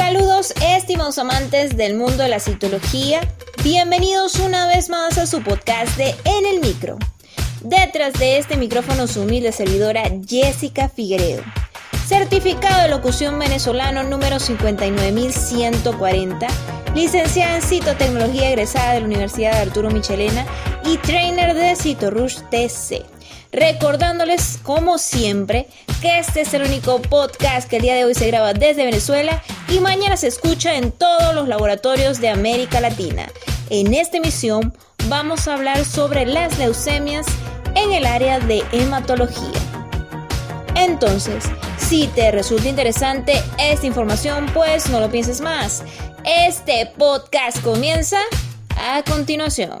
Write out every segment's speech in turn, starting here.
Saludos estimados amantes del mundo de la citología, bienvenidos una vez más a su podcast de En el Micro. Detrás de este micrófono su humilde servidora Jessica Figueredo, certificado de locución venezolano número 59140, licenciada en citotecnología egresada de la Universidad de Arturo Michelena y trainer de CitoRush TC recordándoles como siempre que este es el único podcast que el día de hoy se graba desde Venezuela y mañana se escucha en todos los laboratorios de América Latina. En esta emisión vamos a hablar sobre las leucemias en el área de hematología. Entonces, si te resulta interesante esta información, pues no lo pienses más. Este podcast comienza a continuación.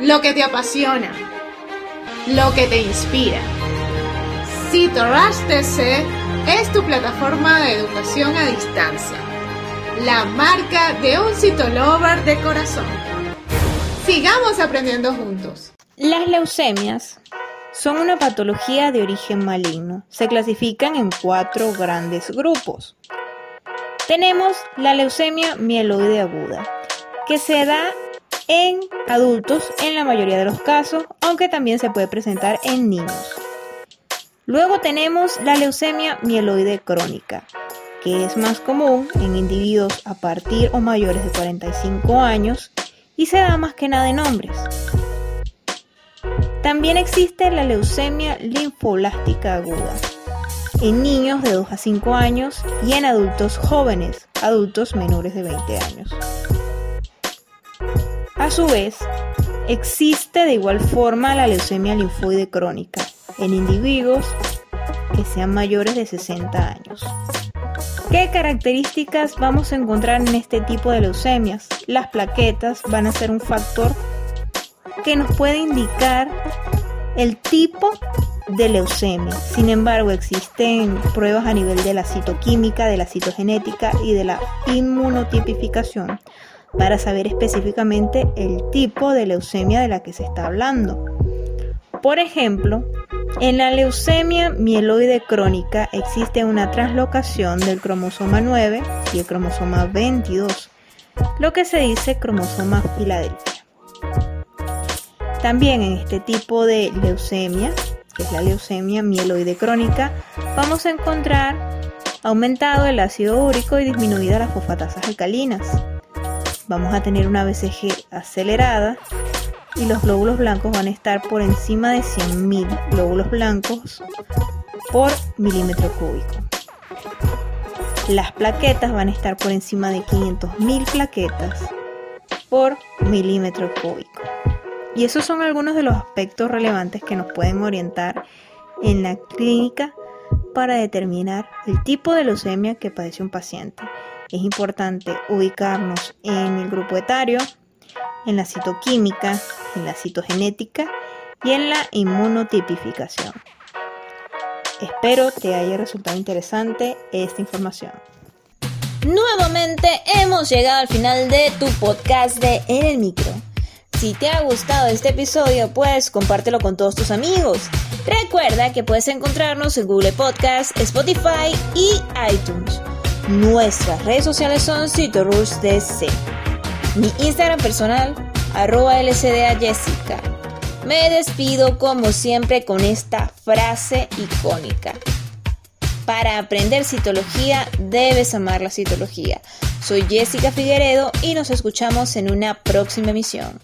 lo que te apasiona, lo que te inspira. CitoRush TC es tu plataforma de educación a distancia, la marca de un citolover de corazón. Sigamos aprendiendo juntos. Las leucemias son una patología de origen maligno. Se clasifican en cuatro grandes grupos. Tenemos la leucemia mieloide aguda, que se da en adultos en la mayoría de los casos, aunque también se puede presentar en niños. Luego tenemos la leucemia mieloide crónica, que es más común en individuos a partir o mayores de 45 años y se da más que nada en hombres. También existe la leucemia linfoblástica aguda en niños de 2 a 5 años y en adultos jóvenes, adultos menores de 20 años. A su vez, existe de igual forma la leucemia linfoide crónica en individuos que sean mayores de 60 años. ¿Qué características vamos a encontrar en este tipo de leucemias? Las plaquetas van a ser un factor que nos puede indicar el tipo de leucemia. Sin embargo, existen pruebas a nivel de la citoquímica, de la citogenética y de la inmunotipificación para saber específicamente el tipo de leucemia de la que se está hablando. Por ejemplo, en la leucemia mieloide crónica existe una translocación del cromosoma 9 y el cromosoma 22, lo que se dice cromosoma Filadelfia. También en este tipo de leucemia, que es la leucemia mieloide crónica, vamos a encontrar aumentado el ácido úrico y disminuida las fosfatasas alcalinas vamos a tener una BCG acelerada y los glóbulos blancos van a estar por encima de 100.000 glóbulos blancos por milímetro cúbico. Las plaquetas van a estar por encima de 500.000 plaquetas por milímetro cúbico. Y esos son algunos de los aspectos relevantes que nos pueden orientar en la clínica para determinar el tipo de leucemia que padece un paciente es importante ubicarnos en el grupo etario, en la citoquímica, en la citogenética y en la inmunotipificación. Espero te haya resultado interesante esta información. Nuevamente hemos llegado al final de tu podcast de En el Micro. Si te ha gustado este episodio, pues compártelo con todos tus amigos. Recuerda que puedes encontrarnos en Google Podcast, Spotify y iTunes. Nuestras redes sociales son CitoRushDC. Mi Instagram personal, arroba LCDA Jessica. Me despido como siempre con esta frase icónica. Para aprender citología debes amar la citología. Soy Jessica Figueredo y nos escuchamos en una próxima emisión.